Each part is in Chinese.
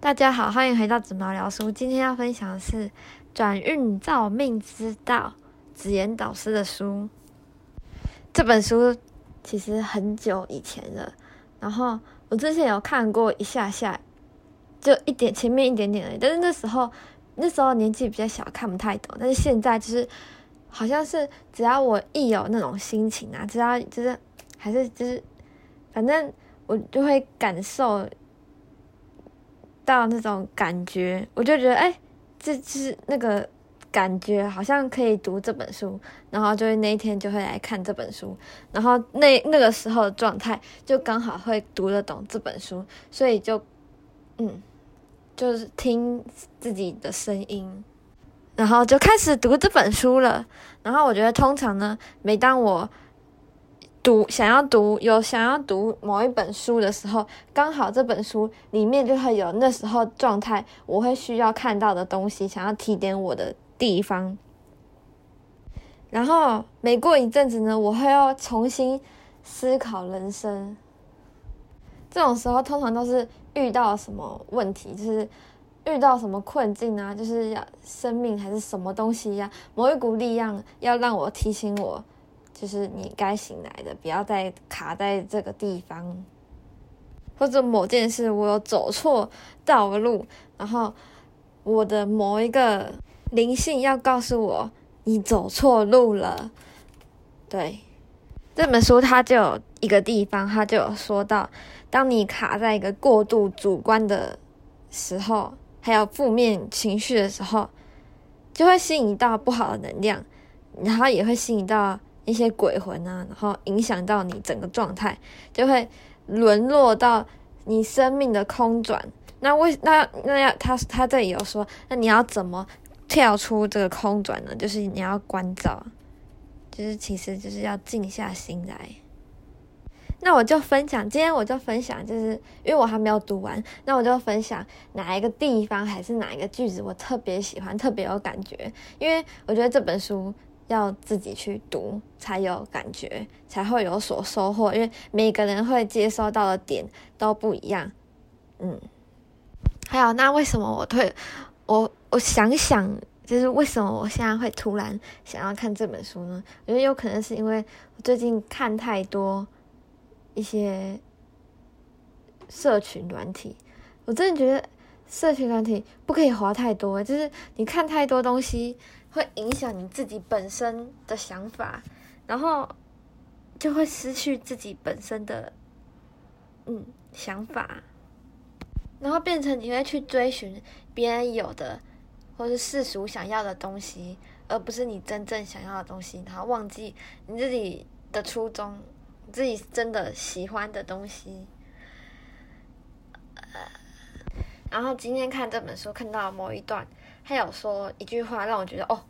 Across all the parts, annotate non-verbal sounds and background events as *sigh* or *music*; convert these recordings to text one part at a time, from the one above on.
大家好，欢迎回到紫毛聊书。今天要分享的是《转运造命之道》紫言导师的书。这本书其实很久以前了，然后我之前有看过一下下，就一点前面一点点而已。但是那时候那时候年纪比较小，看不太懂。但是现在就是好像是只要我一有那种心情啊，只要就是还是就是反正我就会感受。到那种感觉，我就觉得，哎，这是那个感觉，好像可以读这本书，然后就会那一天就会来看这本书，然后那那个时候的状态就刚好会读得懂这本书，所以就，嗯，就是听自己的声音，然后就开始读这本书了。然后我觉得，通常呢，每当我读想要读有想要读某一本书的时候，刚好这本书里面就会有那时候状态，我会需要看到的东西，想要提点我的地方。然后每过一阵子呢，我会要重新思考人生。这种时候通常都是遇到什么问题，就是遇到什么困境啊，就是要生命还是什么东西呀，某一股力量要让我提醒我。就是你该醒来的，不要再卡在这个地方，或者某件事我有走错道路，然后我的某一个灵性要告诉我你走错路了。对，这本书它就有一个地方，它就有说到，当你卡在一个过度主观的时候，还有负面情绪的时候，就会吸引到不好的能量，然后也会吸引到。一些鬼魂啊，然后影响到你整个状态，就会沦落到你生命的空转。那为那那要他他这里有说，那你要怎么跳出这个空转呢？就是你要关照，就是其实就是要静下心来。那我就分享，今天我就分享，就是因为我还没有读完，那我就分享哪一个地方还是哪一个句子我特别喜欢，特别有感觉，因为我觉得这本书。要自己去读才有感觉，才会有所收获。因为每个人会接收到的点都不一样。嗯，还有，那为什么我退我我想想，就是为什么我现在会突然想要看这本书呢？我觉得有可能是因为我最近看太多一些社群软体，我真的觉得社群软体不可以滑太多，就是你看太多东西。会影响你自己本身的想法，然后就会失去自己本身的嗯想法，然后变成你会去追寻别人有的或是世俗想要的东西，而不是你真正想要的东西，然后忘记你自己的初衷，自己真的喜欢的东西。呃然后今天看这本书，看到某一段。他有说一句话，让我觉得哦，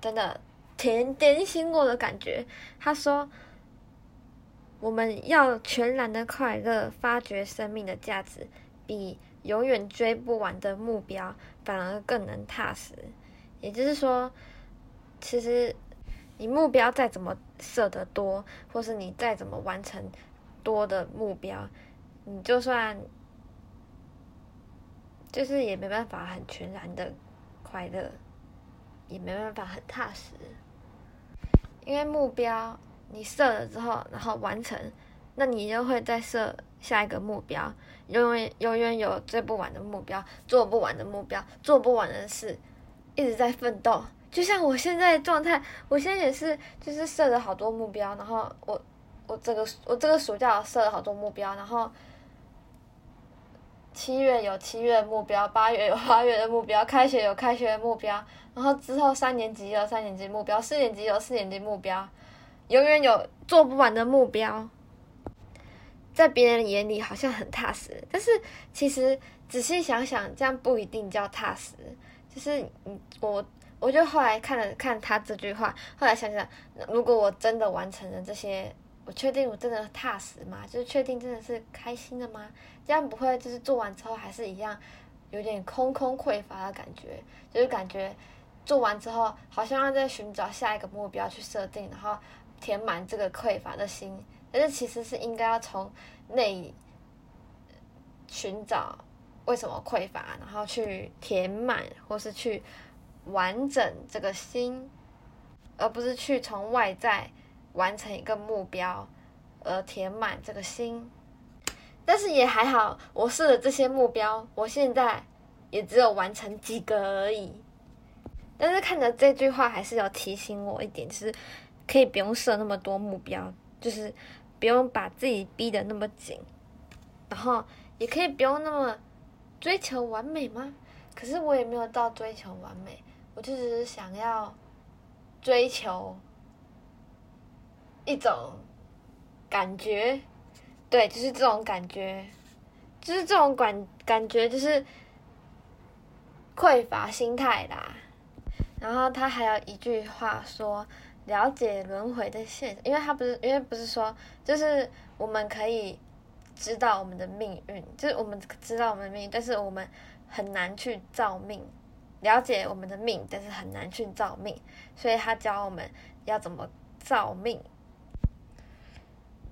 真的点点醒我的感觉。他说：“我们要全然的快乐，发掘生命的价值，比永远追不完的目标反而更能踏实。”也就是说，其实你目标再怎么设得多，或是你再怎么完成多的目标，你就算就是也没办法很全然的。快乐也没办法很踏实，因为目标你设了之后，然后完成，那你又会再设下一个目标，永远永远有追不完的目标，做不完的目标，做不完的事，一直在奋斗。就像我现在状态，我现在也是，就是设了好多目标，然后我我这个我这个暑假设了好多目标，然后。七月有七月的目标，八月有 *laughs* 八月的目标，开学有开学的目标，然后之后三年级有三年级目标，四年级有四年级目标，永远有做不完的目标。在别人眼里好像很踏实，但是其实仔细想想，这样不一定叫踏实。就是你我，我就后来看了看他这句话，后来想想，如果我真的完成了这些。我确定我真的踏实吗？就是确定真的是开心的吗？这样不会就是做完之后还是一样有点空空匮乏的感觉，就是感觉做完之后好像要在寻找下一个目标去设定，然后填满这个匮乏的心。但是其实是应该要从内寻找为什么匮乏，然后去填满或是去完整这个心，而不是去从外在完成一个目标而填满这个心。但是也还好，我设的这些目标，我现在也只有完成几个而已。但是看着这句话，还是有提醒我一点，就是可以不用设那么多目标，就是不用把自己逼得那么紧，然后也可以不用那么追求完美吗？可是我也没有到追求完美，我就只是想要追求一种感觉。对，就是这种感觉，就是这种感感觉，就是匮乏心态啦。然后他还有一句话说：“了解轮回的现，因为他不是，因为不是说，就是我们可以知道我们的命运，就是我们知道我们的命运，但是我们很难去造命。了解我们的命，但是很难去造命，所以他教我们要怎么造命。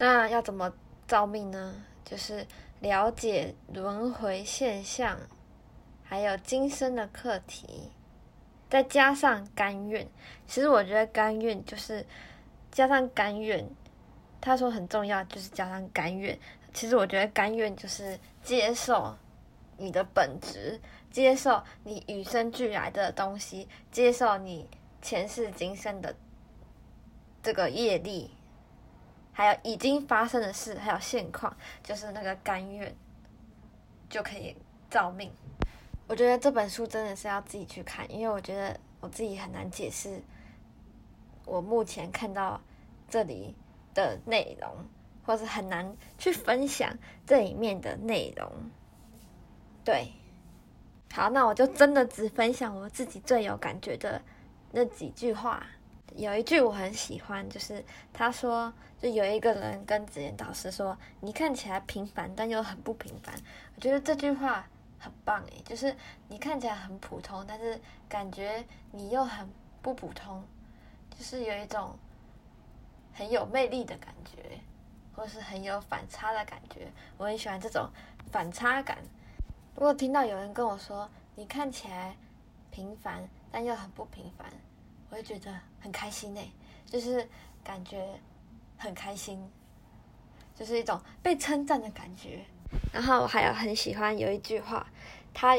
那要怎么？”造命呢，就是了解轮回现象，还有今生的课题，再加上甘愿。其实我觉得甘愿就是加上甘愿。他说很重要，就是加上甘愿。其实我觉得甘愿就是接受你的本质，接受你与生俱来的东西，接受你前世今生的这个业力。还有已经发生的事，还有现况，就是那个甘愿就可以造命。我觉得这本书真的是要自己去看，因为我觉得我自己很难解释我目前看到这里的内容，或是很难去分享这里面的内容。对，好，那我就真的只分享我自己最有感觉的那几句话。有一句我很喜欢，就是他说，就有一个人跟子言导师说：“你看起来平凡，但又很不平凡。”我觉得这句话很棒诶，就是你看起来很普通，但是感觉你又很不普通，就是有一种很有魅力的感觉，或是很有反差的感觉。我很喜欢这种反差感。如果听到有人跟我说：“你看起来平凡，但又很不平凡。”我会觉得很开心呢，就是感觉很开心，就是一种被称赞的感觉。然后我还有很喜欢有一句话，他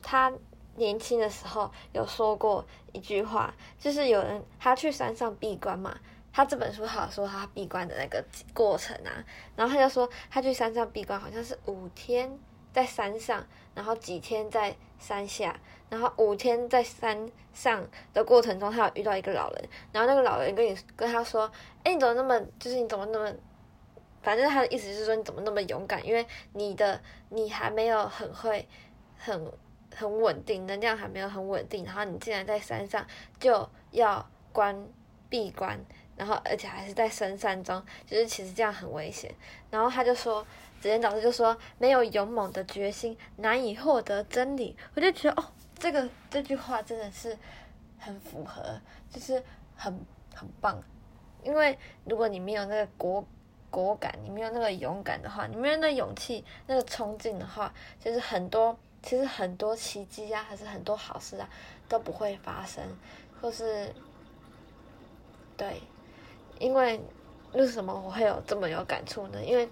他年轻的时候有说过一句话，就是有人他去山上闭关嘛，他这本书好说他闭关的那个过程啊，然后他就说他去山上闭关好像是五天在山上，然后几天在山下。然后五天在山上的过程中，他有遇到一个老人，然后那个老人跟你跟他说：“哎，你怎么那么，就是你怎么那么，反正他的意思就是说你怎么那么勇敢？因为你的你还没有很会，很很稳定，能量还没有很稳定，然后你竟然在山上就要关闭关，然后而且还是在深山中，就是其实这样很危险。”然后他就说，子言导师就说：“没有勇猛的决心，难以获得真理。”我就觉得哦。这个这句话真的是很符合，就是很很棒。因为如果你没有那个果果敢，你没有那个勇敢的话，你没有那勇气、那个冲劲的话，就是很多其实很多奇迹啊，还是很多好事啊，都不会发生。或是对，因为为什么我会有这么有感触呢？因为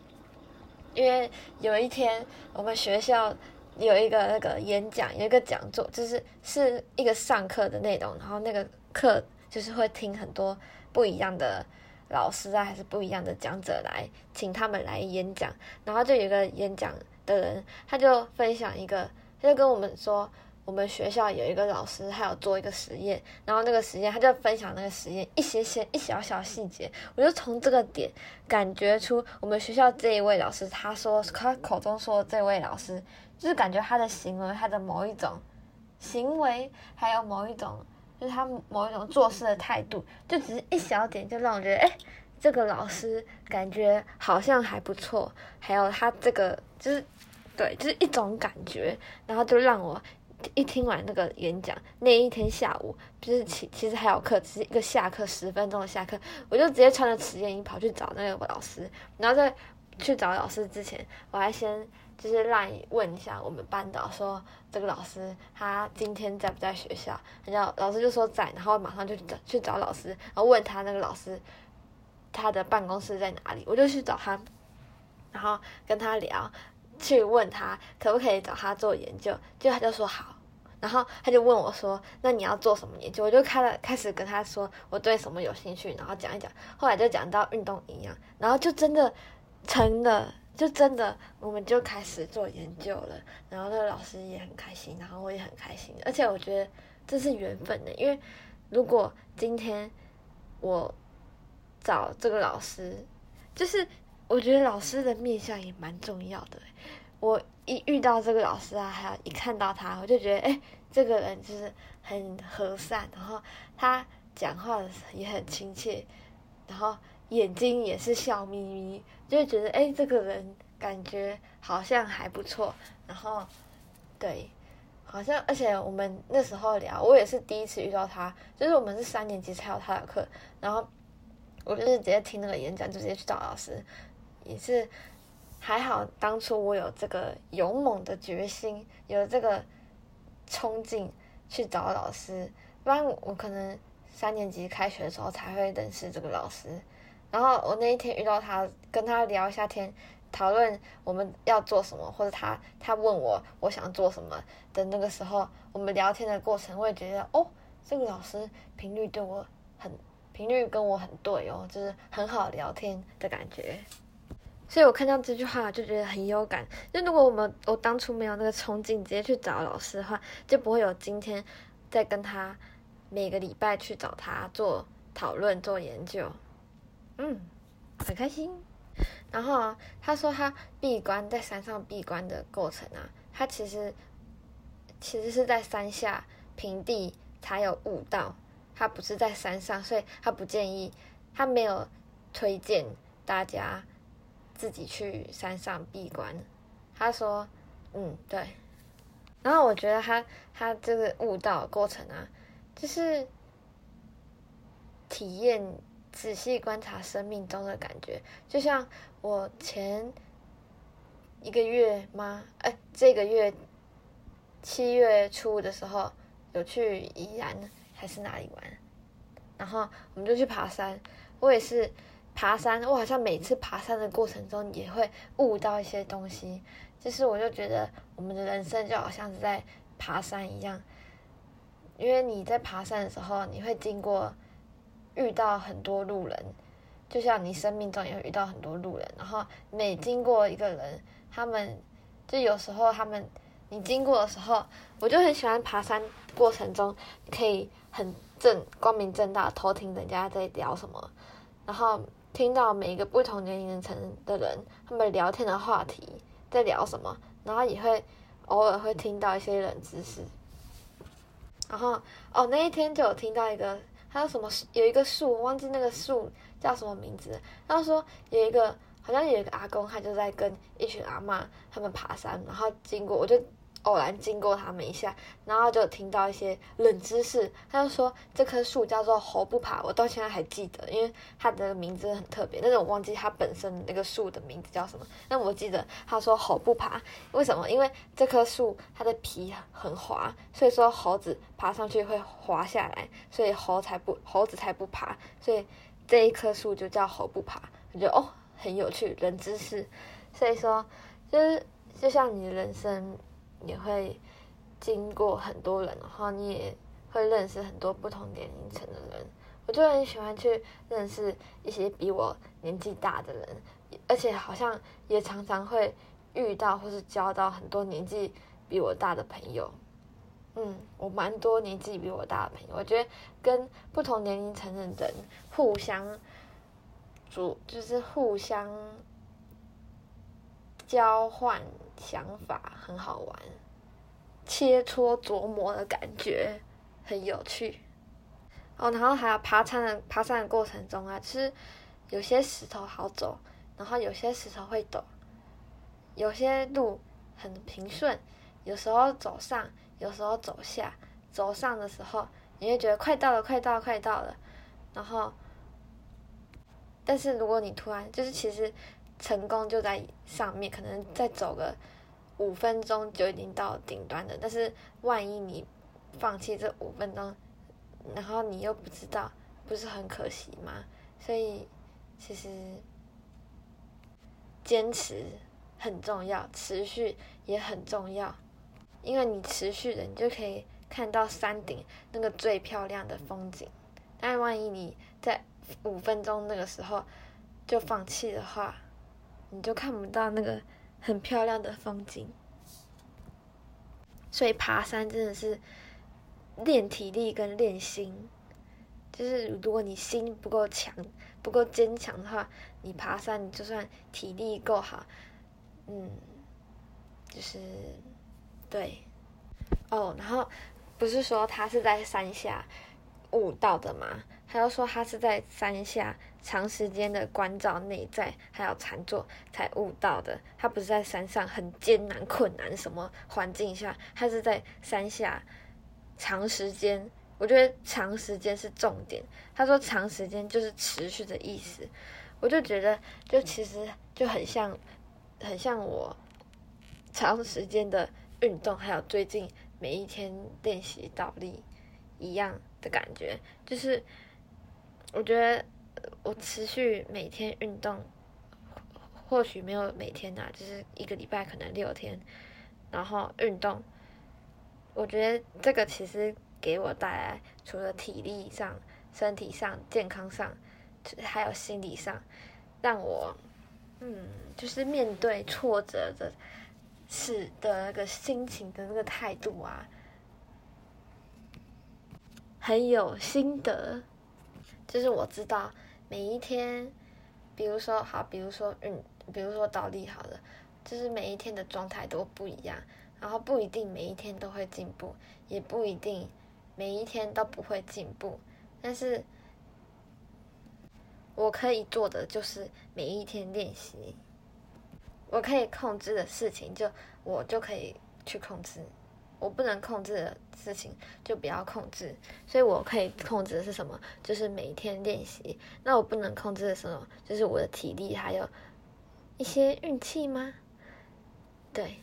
因为有一天我们学校。有一个那个演讲，有一个讲座，就是是一个上课的内容，然后那个课就是会听很多不一样的老师啊，还是不一样的讲者来请他们来演讲，然后就有一个演讲的人，他就分享一个，他就跟我们说。我们学校有一个老师，他有做一个实验，然后那个实验他就分享那个实验一些些一小小细节，我就从这个点感觉出我们学校这一位老师，他说他口中说的这位老师，就是感觉他的行为，他的某一种行为，还有某一种就是他某一种做事的态度，就只是一小点，就让我觉得，哎，这个老师感觉好像还不错，还有他这个就是对，就是一种感觉，然后就让我。一听完那个演讲，那一天下午就是其其实还有课，只是一个下课十分钟的下课，我就直接穿着实验衣跑去找那个老师，然后在去找老师之前，我还先就是让问一下我们班导说这个老师他今天在不在学校，然后老师就说在，然后马上就去找去找老师，然后问他那个老师他的办公室在哪里，我就去找他，然后跟他聊，去问他可不可以找他做研究，就他就说好，然后他就问我说那你要做什么研究，我就开了开始跟他说我对什么有兴趣，然后讲一讲，后来就讲到运动营养，然后就真的成了。就真的，我们就开始做研究了，然后那个老师也很开心，然后我也很开心，而且我觉得这是缘分的，因为如果今天我找这个老师，就是我觉得老师的面相也蛮重要的。我一遇到这个老师啊，还有一看到他，我就觉得，哎，这个人就是很和善，然后他讲话也很亲切，然后。眼睛也是笑眯眯，就觉得哎，这个人感觉好像还不错。然后，对，好像而且我们那时候聊，我也是第一次遇到他，就是我们是三年级才有他的课。然后我就是直接听那个演讲，就直接去找老师，也是还好。当初我有这个勇猛的决心，有这个冲劲去找老师，不然我可能三年级开学的时候才会认识这个老师。然后我那一天遇到他，跟他聊一下天，讨论我们要做什么，或者他他问我我想做什么的那个时候，我们聊天的过程，我也觉得哦，这个老师频率对我很频率跟我很对哦，就是很好聊天的感觉。所以我看到这句话就觉得很有感。就如果我们我当初没有那个冲劲，直接去找老师的话，就不会有今天在跟他每个礼拜去找他做讨论、做研究。嗯，很开心。然后他说他闭关在山上闭关的过程啊，他其实其实是在山下平地才有悟道，他不是在山上，所以他不建议，他没有推荐大家自己去山上闭关。他说，嗯，对。然后我觉得他他这个悟道过程啊，就是体验。仔细观察生命中的感觉，就像我前一个月吗？哎，这个月七月初的时候有去宜兰还是哪里玩，然后我们就去爬山。我也是爬山，我好像每次爬山的过程中也会悟到一些东西。就是我就觉得我们的人生就好像是在爬山一样，因为你在爬山的时候，你会经过。遇到很多路人，就像你生命中也会遇到很多路人，然后每经过一个人，他们就有时候他们你经过的时候，我就很喜欢爬山过程中可以很正光明正大偷听人家在聊什么，然后听到每一个不同年龄层的人他们聊天的话题在聊什么，然后也会偶尔会听到一些冷知识，然后哦那一天就有听到一个。还有什么有一个树，忘记那个树叫什么名字。他说有一个，好像有一个阿公，他就在跟一群阿妈他们爬山，然后经过，我就。偶然经过他们一下，然后就听到一些冷知识。他就说这棵树叫做猴不爬，我到现在还记得，因为它的名字很特别。但是我忘记它本身那个树的名字叫什么。但我记得他说猴不爬，为什么？因为这棵树它的皮很滑，所以说猴子爬上去会滑下来，所以猴才不猴子才不爬。所以这一棵树就叫猴不爬。我觉得哦很有趣，冷知识。所以说就是就像你的人生。也会经过很多人，然后你也会认识很多不同年龄层的人。我就很喜欢去认识一些比我年纪大的人，而且好像也常常会遇到或是交到很多年纪比我大的朋友。嗯，我蛮多年纪比我大的朋友，我觉得跟不同年龄层的人互相主就是互相交换。想法很好玩，切磋琢磨的感觉很有趣哦。然后还有爬山的爬山的过程中啊，其实有些石头好走，然后有些石头会陡，有些路很平顺，有时候走上，有时候走下。走上的时候，你会觉得快到了，快到，快到了。然后，但是如果你突然就是其实成功就在上面，可能再走个。五分钟就已经到顶端了，但是万一你放弃这五分钟，然后你又不知道，不是很可惜吗？所以其实坚持很重要，持续也很重要，因为你持续的，你就可以看到山顶那个最漂亮的风景。但万一你在五分钟那个时候就放弃的话，你就看不到那个很漂亮的风景。所以爬山真的是练体力跟练心。就是如果你心不够强、不够坚强的话，你爬山你就算体力够好，嗯，就是对哦。然后不是说他是在山下悟道的吗？他又说他是在山下长时间的关照内在，还有禅坐才悟到的。他不是在山上很艰难、困难什么环境下，他是在山下长时间。我觉得长时间是重点。他说长时间就是持续的意思，我就觉得就其实就很像，很像我长时间的运动，还有最近每一天练习倒立一样的感觉。就是我觉得我持续每天运动，或许没有每天呐，就是一个礼拜可能六天，然后运动。我觉得这个其实。给我带来除了体力上、身体上、健康上，还有心理上，让我，嗯，就是面对挫折的是的那个心情的那个态度啊，很有心得。就是我知道每一天，比如说好，比如说嗯，比如说倒立好了，就是每一天的状态都不一样，然后不一定每一天都会进步，也不一定。每一天都不会进步，但是我可以做的就是每一天练习。我可以控制的事情，就我就可以去控制；我不能控制的事情，就不要控制。所以我可以控制的是什么？就是每一天练习。那我不能控制的什么？就是我的体力，还有一些运气吗？对，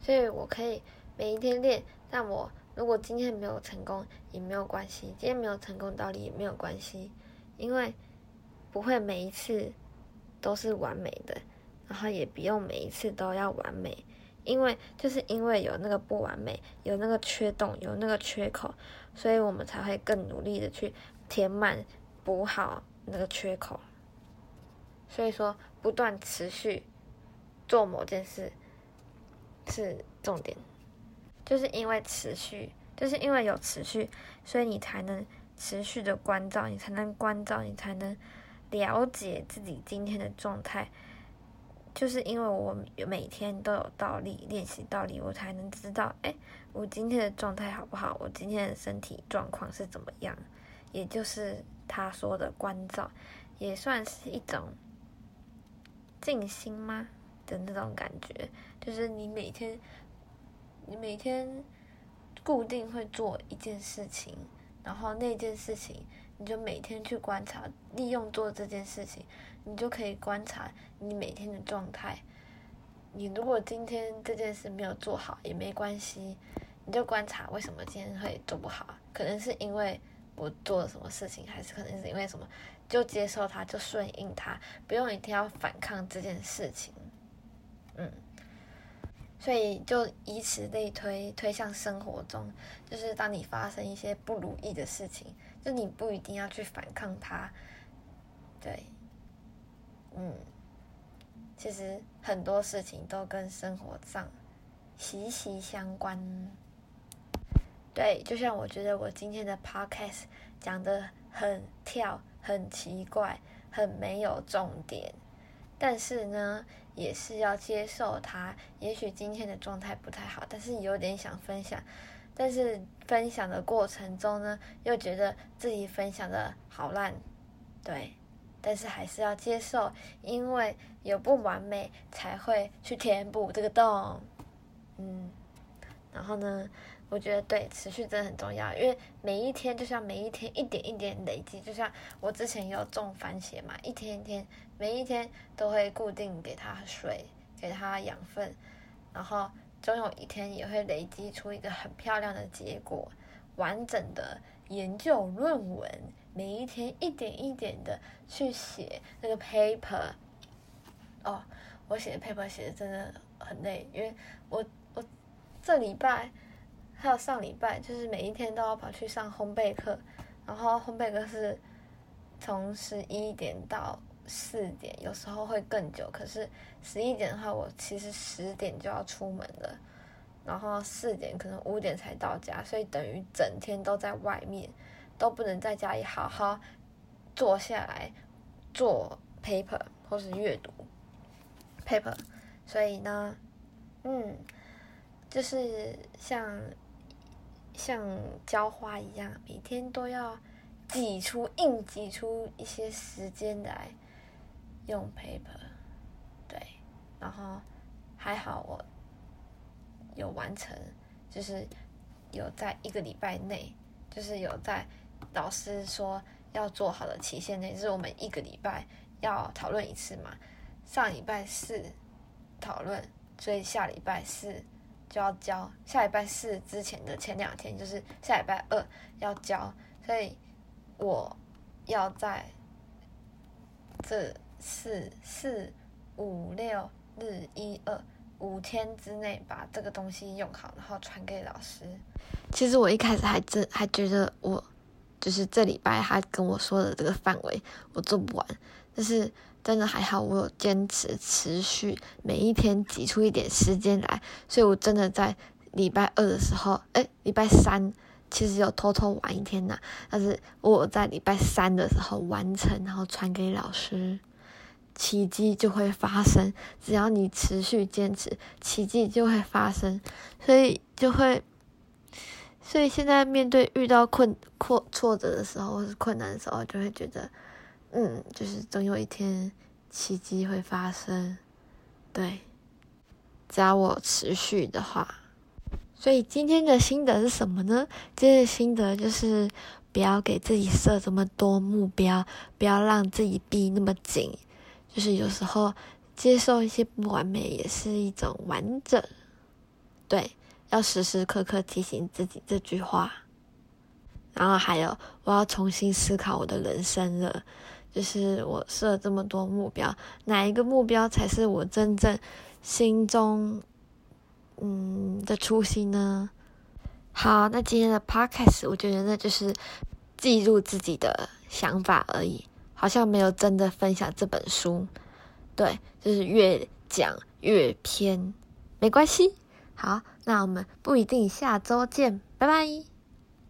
所以我可以每一天练，但我。如果今天没有成功也没有关系，今天没有成功道理也没有关系，因为不会每一次都是完美的，然后也不用每一次都要完美，因为就是因为有那个不完美，有那个缺洞，有那个缺口，所以我们才会更努力的去填满、补好那个缺口。所以说，不断持续做某件事是重点。就是因为持续，就是因为有持续，所以你才能持续的关照，你才能关照，你才能了解自己今天的状态。就是因为我每天都有倒立练习倒立，我才能知道，哎，我今天的状态好不好？我今天的身体状况是怎么样？也就是他说的关照，也算是一种静心吗的那种感觉？就是你每天。你每天固定会做一件事情，然后那件事情你就每天去观察，利用做这件事情，你就可以观察你每天的状态。你如果今天这件事没有做好也没关系，你就观察为什么今天会做不好，可能是因为我做了什么事情，还是可能是因为什么，就接受它，就顺应它，不用一定要反抗这件事情。嗯。所以就以此类推，推向生活中，就是当你发生一些不如意的事情，就你不一定要去反抗它，对，嗯，其实很多事情都跟生活上息息相关。对，就像我觉得我今天的 podcast 讲的很跳，很奇怪，很没有重点。但是呢，也是要接受它。也许今天的状态不太好，但是有点想分享。但是分享的过程中呢，又觉得自己分享的好烂，对。但是还是要接受，因为有不完美，才会去填补这个洞。嗯，然后呢？我觉得对，持续真的很重要，因为每一天就像每一天一点一点累积，就像我之前有种番茄嘛，一天一天，每一天都会固定给它水，给它养分，然后总有一天也会累积出一个很漂亮的结果，完整的研究论文，每一天一点一点的去写那个 paper。哦，我写的 paper 写的真的很累，因为我我这礼拜还有上礼拜，就是每一天都要跑去上烘焙课，然后烘焙课是从十一点到。四点有时候会更久，可是十一点的话，我其实十点就要出门了，然后四点可能五点才到家，所以等于整天都在外面，都不能在家里好好坐下来做 paper 或是阅读 paper，所以呢，嗯，就是像像浇花一样，每天都要挤出硬挤出一些时间来。用 paper，对，然后还好我有完成，就是有在一个礼拜内，就是有在老师说要做好的期限内，就是我们一个礼拜要讨论一次嘛。上礼拜四讨论，所以下礼拜四就要交。下礼拜四之前的前两天就是下礼拜二要交，所以我要在这。四四五六日一二五天之内把这个东西用好，然后传给老师。其实我一开始还真还觉得我就是这礼拜他跟我说的这个范围我做不完，但是真的还好，我有坚持持续每一天挤出一点时间来，所以我真的在礼拜二的时候，哎，礼拜三其实有偷偷玩一天呐，但是我在礼拜三的时候完成，然后传给老师。奇迹就会发生，只要你持续坚持，奇迹就会发生。所以就会，所以现在面对遇到困挫挫折的时候，或是困难的时候，就会觉得，嗯，就是总有一天奇迹会发生。对，只要我持续的话。所以今天的心得是什么呢？今天的心得就是不要给自己设这么多目标，不要让自己逼那么紧。就是有时候接受一些不完美也是一种完整，对，要时时刻刻提醒自己这句话。然后还有，我要重新思考我的人生了。就是我设这么多目标，哪一个目标才是我真正心中嗯的初心呢？好，那今天的 podcast 我觉得那就是记录自己的想法而已。好像没有真的分享这本书，对，就是越讲越偏，没关系。好，那我们不一定下周见，拜拜。